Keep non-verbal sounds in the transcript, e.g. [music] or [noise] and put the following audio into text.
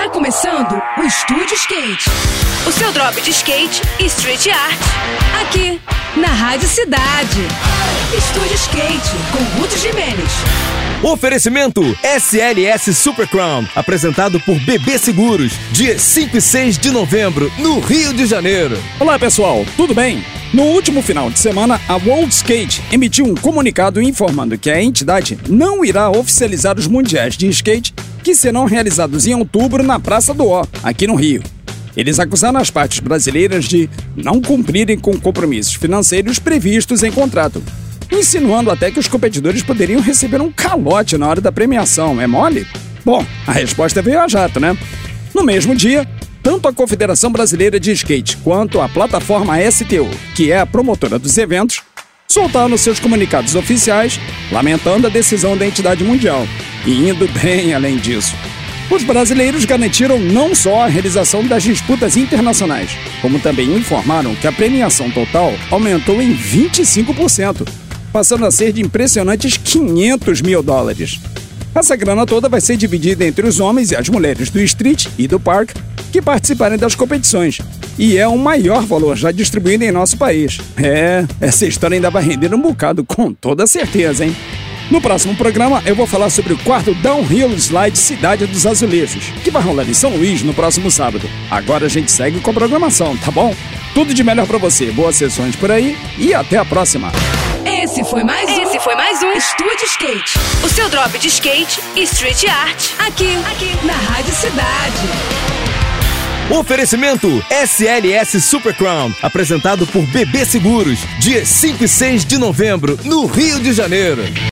Tá começando o Estúdio Skate. O seu drop de skate e street art. Aqui, na Rádio Cidade. Estúdio Skate, com Ruth Jimenez. Oferecimento SLS Super Crown, apresentado por BB Seguros, dia 5 e 6 de novembro, no Rio de Janeiro. Olá pessoal, tudo bem? No último final de semana, a World Skate emitiu um comunicado informando que a entidade não irá oficializar os mundiais de skate que serão realizados em outubro na Praça do Ó, aqui no Rio. Eles acusaram as partes brasileiras de não cumprirem com compromissos financeiros previstos em contrato, insinuando até que os competidores poderiam receber um calote na hora da premiação. É mole? Bom, a resposta veio a jato, né? No mesmo dia, tanto a Confederação Brasileira de Skate quanto a plataforma STU, que é a promotora dos eventos, soltaram seus comunicados oficiais lamentando a decisão da entidade mundial e indo [laughs] bem além disso. Os brasileiros garantiram não só a realização das disputas internacionais, como também informaram que a premiação total aumentou em 25%, passando a ser de impressionantes 500 mil dólares. Essa grana toda vai ser dividida entre os homens e as mulheres do Street e do Park que participarem das competições. E é o maior valor já distribuído em nosso país. É, essa história ainda vai render um bocado, com toda certeza, hein? No próximo programa, eu vou falar sobre o quarto Downhill Slide Cidade dos Azulejos, que vai rolar em São Luís no próximo sábado. Agora a gente segue com a programação, tá bom? Tudo de melhor para você, boas sessões por aí e até a próxima. Esse foi mais um. Esse foi mais um Estúdio Skate. O seu drop de skate e street art. Aqui, aqui, na Rádio Cidade. Oferecimento SLS Super Crown, apresentado por BB Seguros, dia 5 e 6 de novembro, no Rio de Janeiro.